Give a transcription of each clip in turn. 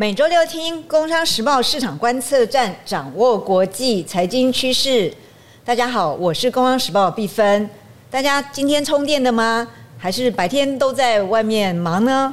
每周六听《工商时报市场观测站》，掌握国际财经趋势。大家好，我是《工商时报》毕芬。大家今天充电的吗？还是白天都在外面忙呢？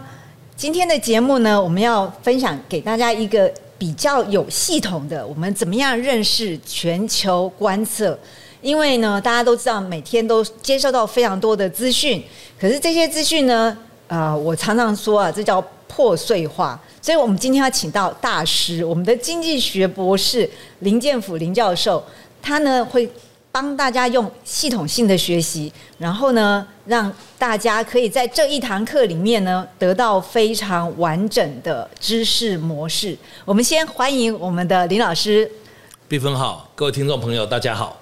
今天的节目呢，我们要分享给大家一个比较有系统的，我们怎么样认识全球观测？因为呢，大家都知道每天都接受到非常多的资讯，可是这些资讯呢，啊，我常常说啊，这叫破碎化。所以我们今天要请到大师，我们的经济学博士林建甫林教授，他呢会帮大家用系统性的学习，然后呢让大家可以在这一堂课里面呢得到非常完整的知识模式。我们先欢迎我们的林老师，毕芬好，各位听众朋友，大家好。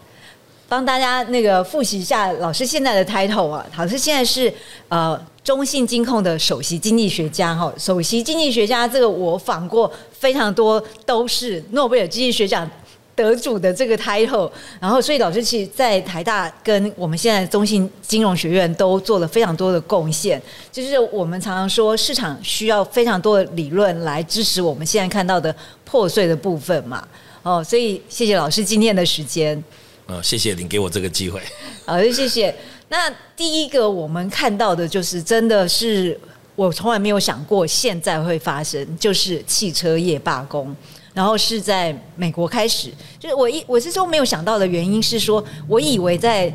帮大家那个复习一下老师现在的 title 啊，老师现在是呃中信金控的首席经济学家哈，首席经济学家这个我访过非常多都是诺贝尔经济学奖得主的这个 title，然后所以老师其实在台大跟我们现在中信金融学院都做了非常多的贡献，就是我们常常说市场需要非常多的理论来支持我们现在看到的破碎的部分嘛，哦，所以谢谢老师今天的时间。呃，谢谢您给我这个机会。好的，谢谢。那第一个我们看到的就是，真的是我从来没有想过现在会发生，就是汽车业罢工，然后是在美国开始。就是我一我是说没有想到的原因是说，我以为在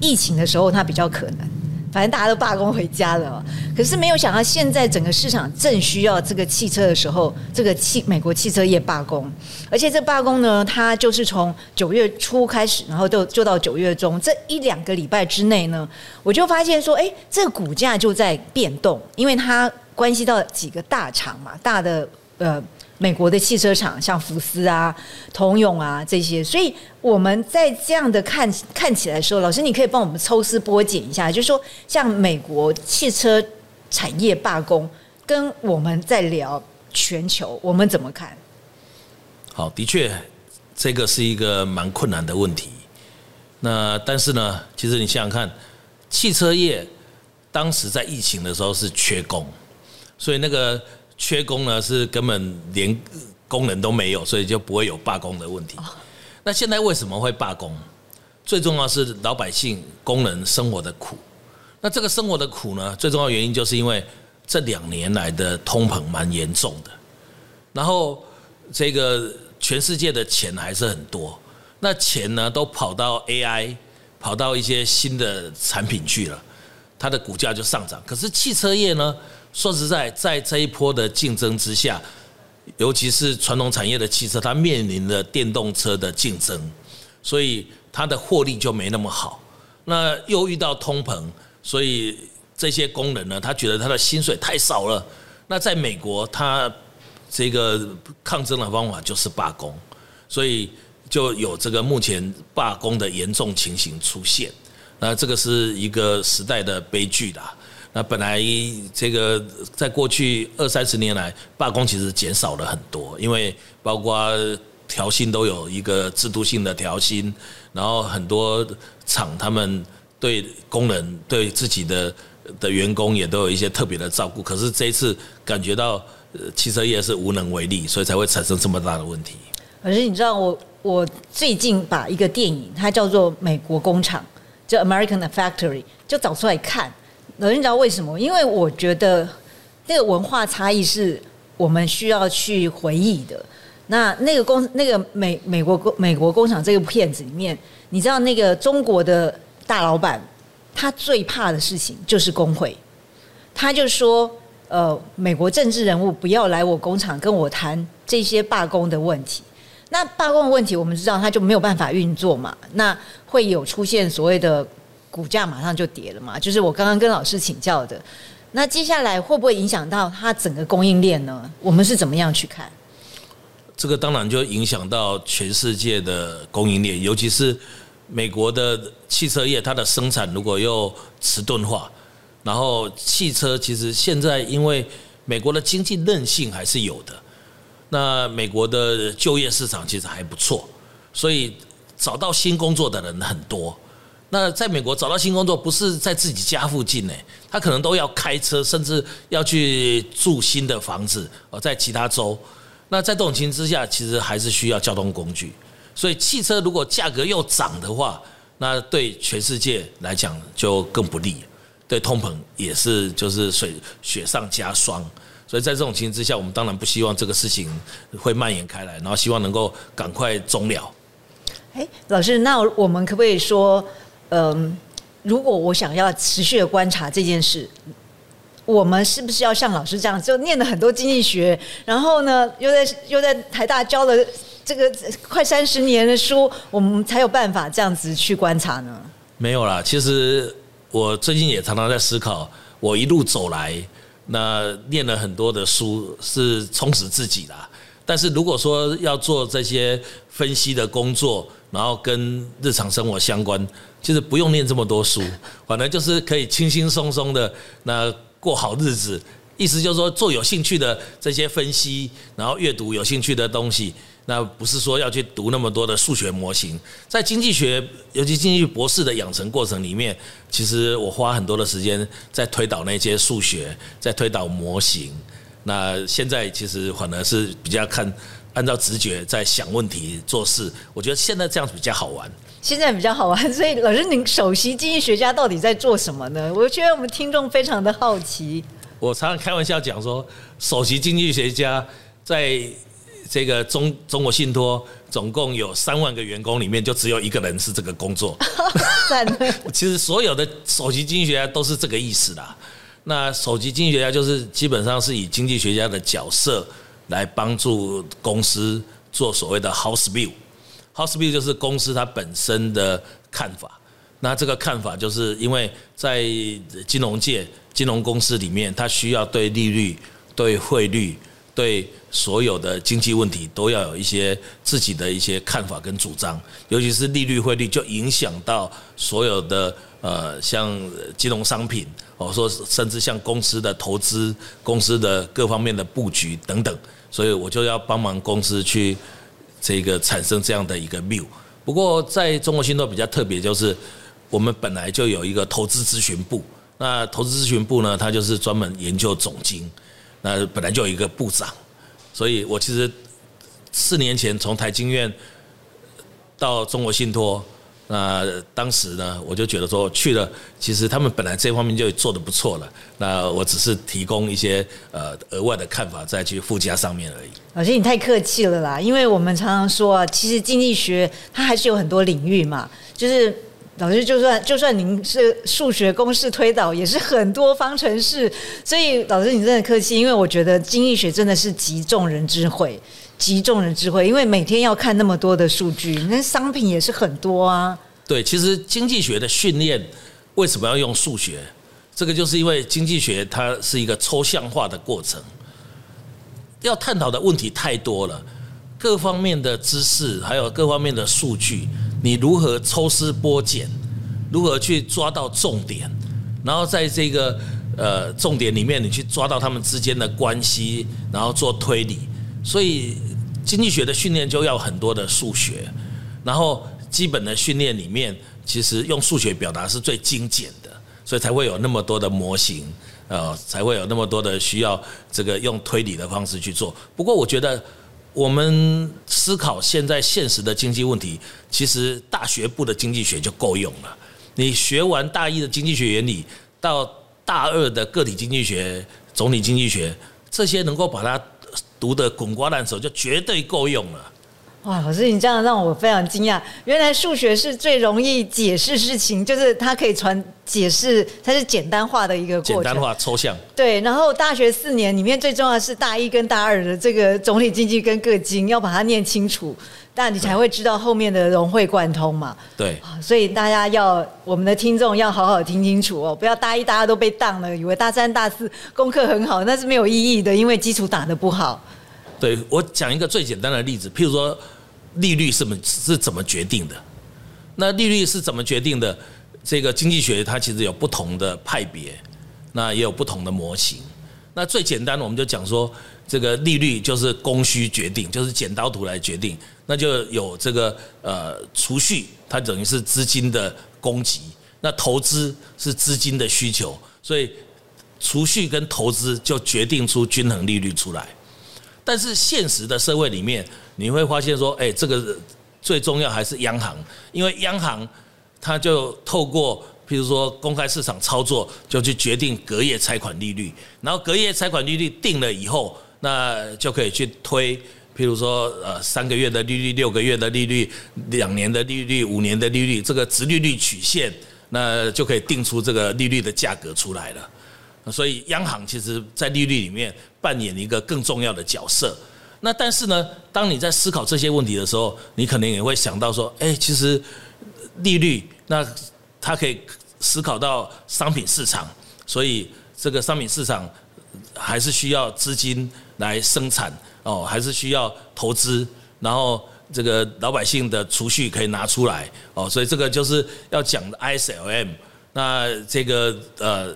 疫情的时候它比较可能。反正大家都罢工回家了，可是没有想到现在整个市场正需要这个汽车的时候，这个汽美国汽车业罢工，而且这罢工呢，它就是从九月初开始，然后就就到九月中这一两个礼拜之内呢，我就发现说，哎，这个股价就在变动，因为它关系到几个大厂嘛，大的呃。美国的汽车厂，像福斯啊、通用啊这些，所以我们在这样的看看起来说，老师，你可以帮我们抽丝剥茧一下，就是说，像美国汽车产业罢工，跟我们在聊全球，我们怎么看？好，的确，这个是一个蛮困难的问题。那但是呢，其实你想想看，汽车业当时在疫情的时候是缺工，所以那个。缺工呢，是根本连工人都没有，所以就不会有罢工的问题。那现在为什么会罢工？最重要是老百姓、工人生活的苦。那这个生活的苦呢，最重要原因就是因为这两年来的通膨蛮严重的，然后这个全世界的钱还是很多，那钱呢都跑到 AI、跑到一些新的产品去了，它的股价就上涨。可是汽车业呢？说实在，在这一波的竞争之下，尤其是传统产业的汽车，它面临着电动车的竞争，所以它的获利就没那么好。那又遇到通膨，所以这些工人呢，他觉得他的薪水太少了。那在美国，他这个抗争的方法就是罢工，所以就有这个目前罢工的严重情形出现。那这个是一个时代的悲剧啦。那本来这个在过去二三十年来，罢工其实减少了很多，因为包括调薪都有一个制度性的调薪，然后很多厂他们对工人对自己的的员工也都有一些特别的照顾。可是这一次感觉到汽车业是无能为力，所以才会产生这么大的问题。可是你知道，我我最近把一个电影，它叫做《美国工厂》，叫《American Factory》，就找出来看。你知道为什么？因为我觉得那个文化差异是我们需要去回忆的。那那个工，那个美美国工美国工厂这个片子里面，你知道那个中国的大老板，他最怕的事情就是工会。他就说，呃，美国政治人物不要来我工厂跟我谈这些罢工的问题。那罢工的问题，我们知道他就没有办法运作嘛。那会有出现所谓的。股价马上就跌了嘛，就是我刚刚跟老师请教的。那接下来会不会影响到它整个供应链呢？我们是怎么样去看？这个当然就影响到全世界的供应链，尤其是美国的汽车业，它的生产如果又迟钝化，然后汽车其实现在因为美国的经济韧性还是有的，那美国的就业市场其实还不错，所以找到新工作的人很多。那在美国找到新工作不是在自己家附近呢，他可能都要开车，甚至要去住新的房子哦，在其他州。那在这种情况之下，其实还是需要交通工具。所以汽车如果价格又涨的话，那对全世界来讲就更不利，对通膨也是就是水雪上加霜。所以在这种情形之下，我们当然不希望这个事情会蔓延开来，然后希望能够赶快终了。哎，老师，那我们可不可以说，嗯，如果我想要持续的观察这件事，我们是不是要像老师这样，就念了很多经济学，然后呢，又在又在台大教了这个快三十年的书，我们才有办法这样子去观察呢？没有啦，其实我最近也常常在思考，我一路走来。那念了很多的书是充实自己啦，但是如果说要做这些分析的工作，然后跟日常生活相关，其实不用念这么多书，反正就是可以轻轻松松的那过好日子。意思就是说，做有兴趣的这些分析，然后阅读有兴趣的东西，那不是说要去读那么多的数学模型。在经济学，尤其经济博士的养成过程里面，其实我花很多的时间在推导那些数学，在推导模型。那现在其实反而是比较看按照直觉在想问题做事。我觉得现在这样子比较好玩。现在比较好玩，所以老师，您首席经济学家到底在做什么呢？我觉得我们听众非常的好奇。我常常开玩笑讲说，首席经济学家在这个中中国信托总共有三万个员工里面，就只有一个人是这个工作。其实所有的首席经济学家都是这个意思啦。那首席经济学家就是基本上是以经济学家的角色来帮助公司做所谓的 house view。house view 就是公司它本身的看法。那这个看法就是因为在金融界。金融公司里面，它需要对利率、对汇率、对所有的经济问题都要有一些自己的一些看法跟主张。尤其是利率、汇率，就影响到所有的呃，像金融商品，或说甚至像公司的投资、公司的各方面的布局等等。所以我就要帮忙公司去这个产生这样的一个 view。不过在中国信托比较特别，就是我们本来就有一个投资咨询部。那投资咨询部呢？他就是专门研究总经，那本来就有一个部长，所以我其实四年前从台经院到中国信托，那当时呢，我就觉得说去了，其实他们本来这方面就做的不错了，那我只是提供一些呃额外的看法再去附加上面而已。老师，你太客气了啦，因为我们常常说啊，其实经济学它还是有很多领域嘛，就是。老师，就算就算您是数学公式推导，也是很多方程式。所以老师，你真的客气，因为我觉得经济学真的是集众人智慧，集众人智慧。因为每天要看那么多的数据，那商品也是很多啊。对，其实经济学的训练为什么要用数学？这个就是因为经济学它是一个抽象化的过程，要探讨的问题太多了，各方面的知识还有各方面的数据。你如何抽丝剥茧？如何去抓到重点？然后在这个呃重点里面，你去抓到他们之间的关系，然后做推理。所以经济学的训练就要很多的数学，然后基本的训练里面，其实用数学表达是最精简的，所以才会有那么多的模型，呃，才会有那么多的需要这个用推理的方式去做。不过我觉得。我们思考现在现实的经济问题，其实大学部的经济学就够用了。你学完大一的经济学原理，到大二的个体经济学、总体经济学，这些能够把它读的滚瓜烂熟，就绝对够用了。哇，老师，你这样让我非常惊讶。原来数学是最容易解释事情，就是它可以传解释，它是简单化的一个过程。简单化、抽象。对，然后大学四年里面最重要的是大一跟大二的这个总体经济跟各经，要把它念清楚，那你才会知道后面的融会贯通嘛。对。所以大家要我们的听众要好好听清楚哦，不要大一大家都被当了，以为大三大四功课很好，那是没有意义的，因为基础打得不好。对我讲一个最简单的例子，譬如说利率是么是怎么决定的？那利率是怎么决定的？这个经济学它其实有不同的派别，那也有不同的模型。那最简单的，我们就讲说，这个利率就是供需决定，就是剪刀图来决定。那就有这个呃储蓄，它等于是资金的供给，那投资是资金的需求，所以储蓄跟投资就决定出均衡利率出来。但是现实的社会里面，你会发现说，哎，这个最重要还是央行，因为央行它就透过譬如说公开市场操作，就去决定隔夜拆款利率，然后隔夜拆款利率定了以后，那就可以去推。譬如说，呃，三个月的利率、六个月的利率、两年的利率、五年的利率，这个值利率曲线，那就可以定出这个利率的价格出来了。所以，央行其实在利率里面扮演一个更重要的角色。那但是呢，当你在思考这些问题的时候，你可能也会想到说，哎，其实利率那它可以思考到商品市场，所以这个商品市场还是需要资金来生产。哦，还是需要投资，然后这个老百姓的储蓄可以拿出来哦，所以这个就是要讲的 ISLM。那这个呃，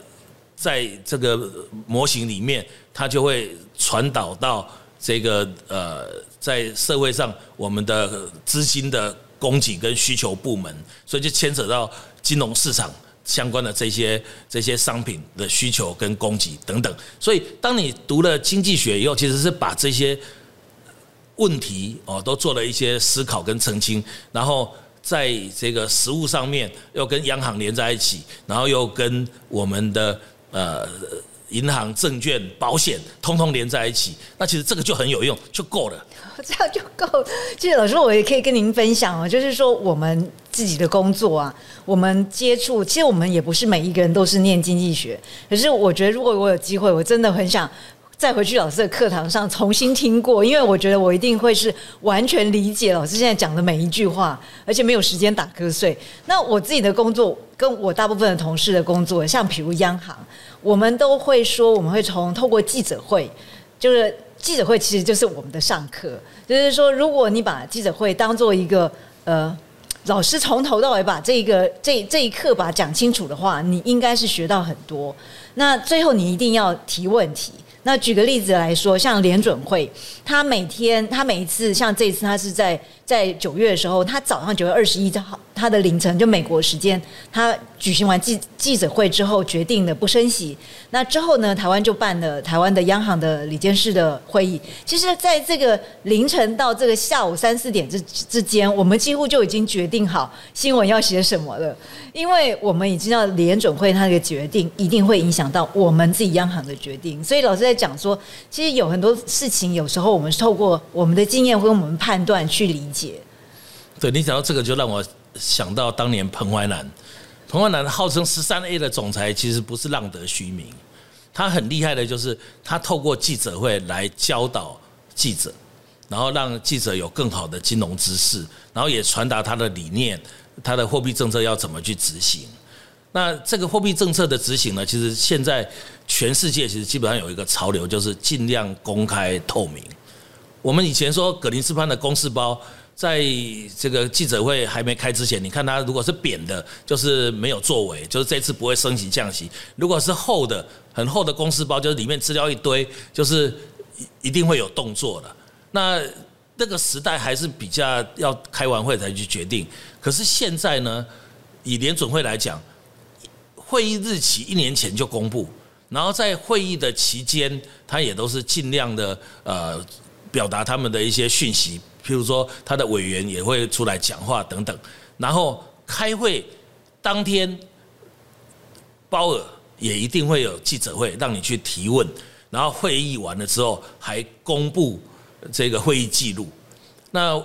在这个模型里面，它就会传导到这个呃，在社会上我们的资金的供给跟需求部门，所以就牵扯到金融市场。相关的这些这些商品的需求跟供给等等，所以当你读了经济学以后，其实是把这些问题哦都做了一些思考跟澄清，然后在这个实物上面又跟央行连在一起，然后又跟我们的呃银行、证券、保险通通连在一起，那其实这个就很有用，就够了。这样就够。其实老师，我也可以跟您分享哦，就是说我们自己的工作啊，我们接触，其实我们也不是每一个人都是念经济学。可是我觉得，如果我有机会，我真的很想再回去老师的课堂上重新听过，因为我觉得我一定会是完全理解老师现在讲的每一句话，而且没有时间打瞌睡。那我自己的工作，跟我大部分的同事的工作，像比如央行，我们都会说，我们会从透过记者会，就是。记者会其实就是我们的上课，就是说，如果你把记者会当做一个呃，老师从头到尾把这一个这这一课把它讲清楚的话，你应该是学到很多。那最后你一定要提问题。那举个例子来说，像联准会，他每天他每一次像这次他是在在九月的时候，他早上九月二十一号。他的凌晨就美国时间，他举行完记记者会之后，决定了不升息。那之后呢，台湾就办了台湾的央行的理监事的会议。其实，在这个凌晨到这个下午三四点之之间，我们几乎就已经决定好新闻要写什么了，因为我们已经要联准会他的决定一定会影响到我们自己央行的决定。所以老师在讲说，其实有很多事情，有时候我们是透过我们的经验或我们判断去理解。对你讲到这个，就让我。想到当年彭淮南，彭淮南号称十三 A 的总裁，其实不是浪得虚名。他很厉害的，就是他透过记者会来教导记者，然后让记者有更好的金融知识，然后也传达他的理念，他的货币政策要怎么去执行。那这个货币政策的执行呢，其实现在全世界其实基本上有一个潮流，就是尽量公开透明。我们以前说格林斯潘的公事包。在这个记者会还没开之前，你看他如果是扁的，就是没有作为，就是这次不会升级降息；如果是厚的、很厚的公司包，就是里面资料一堆，就是一定会有动作的。那那个时代还是比较要开完会才去决定。可是现在呢，以联准会来讲，会议日期一年前就公布，然后在会议的期间，他也都是尽量的呃表达他们的一些讯息。譬如说，他的委员也会出来讲话等等，然后开会当天，鲍尔也一定会有记者会让你去提问，然后会议完了之后还公布这个会议记录。那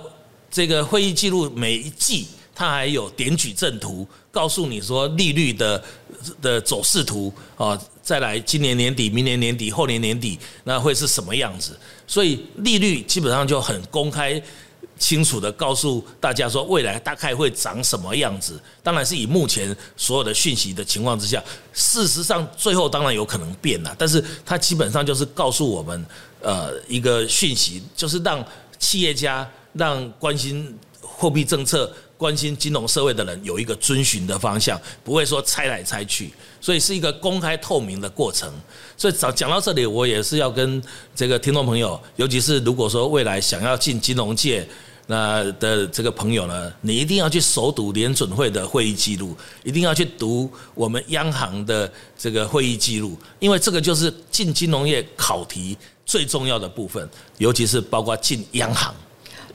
这个会议记录每一季，它还有点矩阵图，告诉你说利率的的走势图啊。再来，今年年底、明年年底、后年年底，那会是什么样子？所以利率基本上就很公开、清楚的告诉大家说，未来大概会长什么样子。当然是以目前所有的讯息的情况之下，事实上最后当然有可能变了，但是它基本上就是告诉我们，呃，一个讯息，就是让企业家、让关心货币政策。关心金融社会的人有一个遵循的方向，不会说猜来猜去，所以是一个公开透明的过程。所以讲讲到这里，我也是要跟这个听众朋友，尤其是如果说未来想要进金融界，那的这个朋友呢，你一定要去熟读联准会的会议记录，一定要去读我们央行的这个会议记录，因为这个就是进金融业考题最重要的部分，尤其是包括进央行。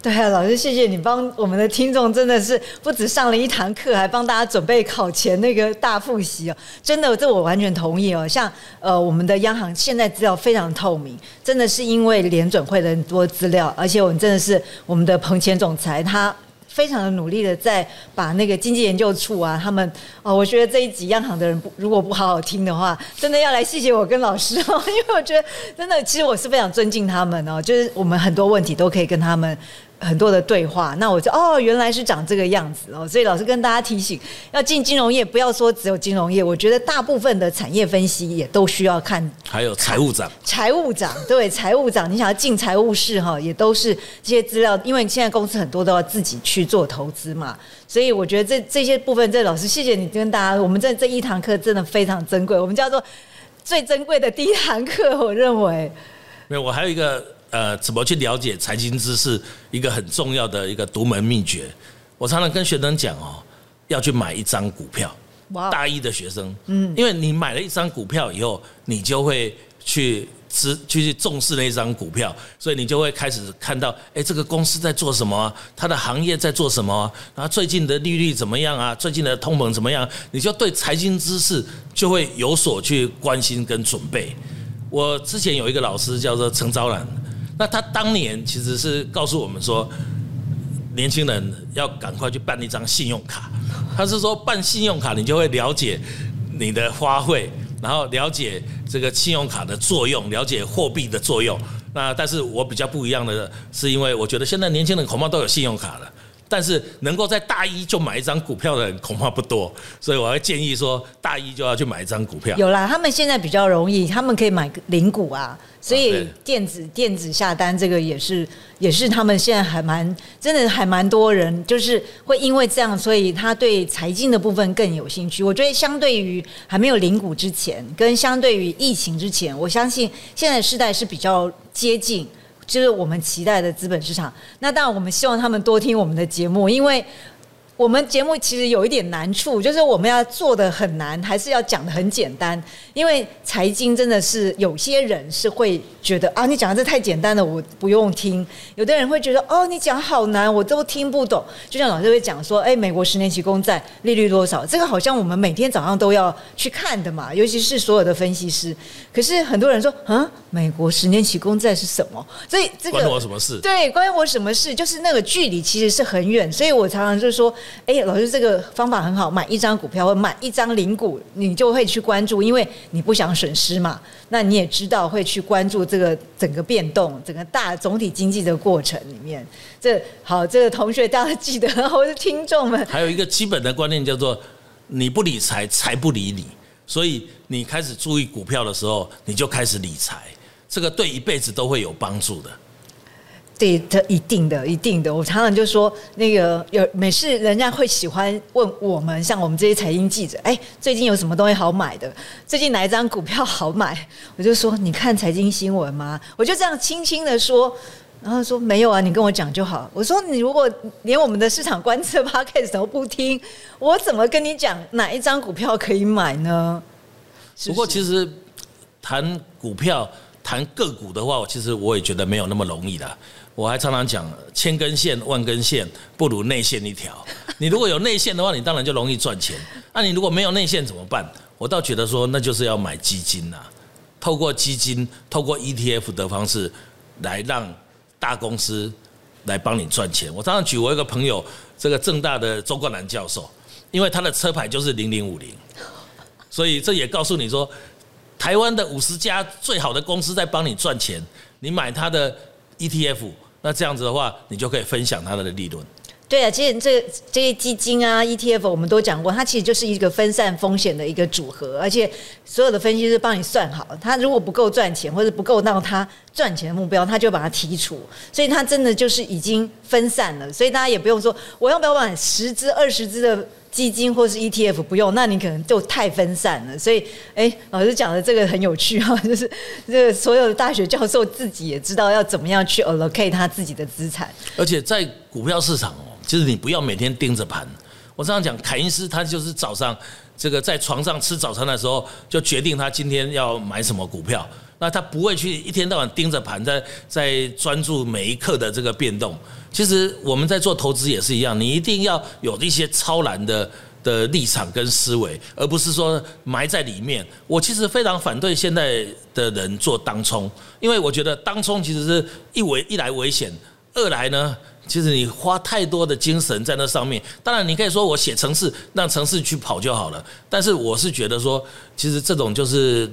对啊，老师，谢谢你帮我们的听众，真的是不止上了一堂课，还帮大家准备考前那个大复习哦。真的，这我完全同意哦。像呃，我们的央行现在资料非常透明，真的是因为联准会的很多资料，而且我们真的是我们的彭前总裁他。非常的努力的在把那个经济研究处啊，他们哦，我觉得这一集央行的人不如果不好好听的话，真的要来谢谢我跟老师哦，因为我觉得真的其实我是非常尊敬他们哦，就是我们很多问题都可以跟他们。很多的对话，那我就哦，原来是长这个样子哦，所以老师跟大家提醒，要进金融业，不要说只有金融业，我觉得大部分的产业分析也都需要看。还有财务长，财务长对财务长，你想要进财务室哈，也都是这些资料，因为现在公司很多都要自己去做投资嘛，所以我觉得这这些部分，这老师谢谢你跟大家，我们这这一堂课真的非常珍贵，我们叫做最珍贵的第一堂课，我认为。没有，我还有一个。呃，怎么去了解财经知识？一个很重要的一个独门秘诀。我常常跟学生讲哦，要去买一张股票。大一的学生，嗯，因为你买了一张股票以后，你就会去知去重视那一张股票，所以你就会开始看到，哎，这个公司在做什么？它的行业在做什么？然后最近的利率怎么样啊？最近的通膨怎么样？你就对财经知识就会有所去关心跟准备。我之前有一个老师叫做陈昭然。那他当年其实是告诉我们说，年轻人要赶快去办一张信用卡。他是说办信用卡，你就会了解你的花费，然后了解这个信用卡的作用，了解货币的作用。那但是我比较不一样的是，因为我觉得现在年轻人恐怕都有信用卡了。但是能够在大一就买一张股票的人恐怕不多，所以我会建议说，大一就要去买一张股票。有啦，他们现在比较容易，他们可以买零股啊，所以电子电子下单这个也是也是他们现在还蛮真的还蛮多人，就是会因为这样，所以他对财经的部分更有兴趣。我觉得相对于还没有零股之前，跟相对于疫情之前，我相信现在时代是比较接近。就是我们期待的资本市场。那当然，我们希望他们多听我们的节目，因为。我们节目其实有一点难处，就是我们要做的很难，还是要讲的很简单。因为财经真的是有些人是会觉得啊，你讲的这太简单了，我不用听。有的人会觉得哦，你讲好难，我都听不懂。就像老师会讲说，哎，美国十年期公债利率多少？这个好像我们每天早上都要去看的嘛，尤其是所有的分析师。可是很多人说，啊，美国十年期公债是什么？所以这个关我什么事？对，关我什么事？就是那个距离其实是很远。所以我常常就是说。哎，老师，这个方法很好，买一张股票或买一张零股，你就会去关注，因为你不想损失嘛。那你也知道会去关注这个整个变动、整个大总体经济的过程里面。这好，这个同学大家记得，或是听众们，还有一个基本的观念叫做：你不理财，财不理你。所以你开始注意股票的时候，你就开始理财，这个对一辈子都会有帮助的。对，的，一定的，一定的。我常常就说，那个有每次人家会喜欢问我们，像我们这些财经记者，哎，最近有什么东西好买的？最近哪一张股票好买？我就说，你看财经新闻吗？我就这样轻轻的说，然后说没有啊，你跟我讲就好。我说，你如果连我们的市场观测 p o d c a s 都不听，我怎么跟你讲哪一张股票可以买呢？不过，其实谈股票、谈个股的话，我其实我也觉得没有那么容易的。我还常常讲，千根线、万根线不如内线一条。你如果有内线的话，你当然就容易赚钱。那你如果没有内线怎么办？我倒觉得说，那就是要买基金呐。透过基金、透过 ETF 的方式，来让大公司来帮你赚钱。我常常举我一个朋友，这个正大的周冠南教授，因为他的车牌就是零零五零，所以这也告诉你说，台湾的五十家最好的公司在帮你赚钱，你买他的 ETF。那这样子的话，你就可以分享它的利润。对啊，其实这这些基金啊、ETF，我们都讲过，它其实就是一个分散风险的一个组合，而且所有的分析师帮你算好，它如果不够赚钱或者不够到它赚钱的目标，他就把它剔除。所以它真的就是已经分散了，所以大家也不用说我要不要买十只、二十只的。基金或是 ETF 不用，那你可能就太分散了。所以，哎，老师讲的这个很有趣哈，就是这个所有的大学教授自己也知道要怎么样去 allocate 他自己的资产。而且在股票市场哦，就是你不要每天盯着盘。我这样讲，凯因斯他就是早上这个在床上吃早餐的时候，就决定他今天要买什么股票。那他不会去一天到晚盯着盘，在在专注每一刻的这个变动。其实我们在做投资也是一样，你一定要有一些超然的的立场跟思维，而不是说埋在里面。我其实非常反对现在的人做当冲，因为我觉得当冲其实是一危一来危险，二来呢，其实你花太多的精神在那上面。当然，你可以说我写城市让城市去跑就好了，但是我是觉得说，其实这种就是。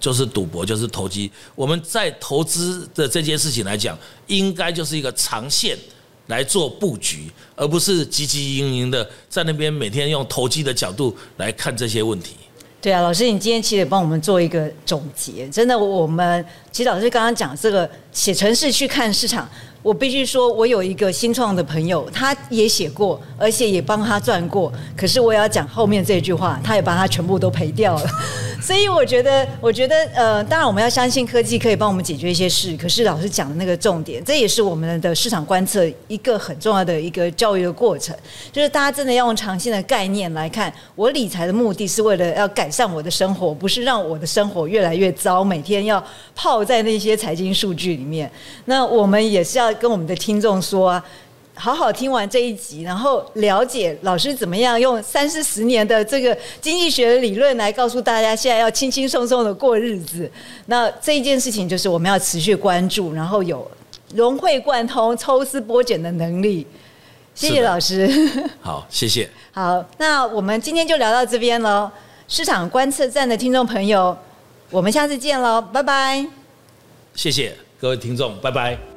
就是赌博，就是投机。我们在投资的这件事情来讲，应该就是一个长线来做布局，而不是汲汲营营的在那边每天用投机的角度来看这些问题。对啊，老师，你今天其实帮我们做一个总结。真的，我们其实老师刚刚讲这个写城市去看市场，我必须说，我有一个新创的朋友，他也写过，而且也帮他赚过。可是我也要讲后面这句话，他也把他全部都赔掉了。所以我觉得，我觉得，呃，当然我们要相信科技可以帮我们解决一些事。可是老师讲的那个重点，这也是我们的市场观测一个很重要的一个教育的过程，就是大家真的要用长线的概念来看，我理财的目的是为了要改善我的生活，不是让我的生活越来越糟，每天要泡在那些财经数据里面。那我们也是要跟我们的听众说啊。好好听完这一集，然后了解老师怎么样用三四十年的这个经济学的理论来告诉大家，现在要轻轻松松的过日子。那这一件事情就是我们要持续关注，然后有融会贯通、抽丝剥茧的能力。谢谢老师。好，谢谢。好，那我们今天就聊到这边喽。市场观测站的听众朋友，我们下次见喽，拜拜。谢谢各位听众，拜拜。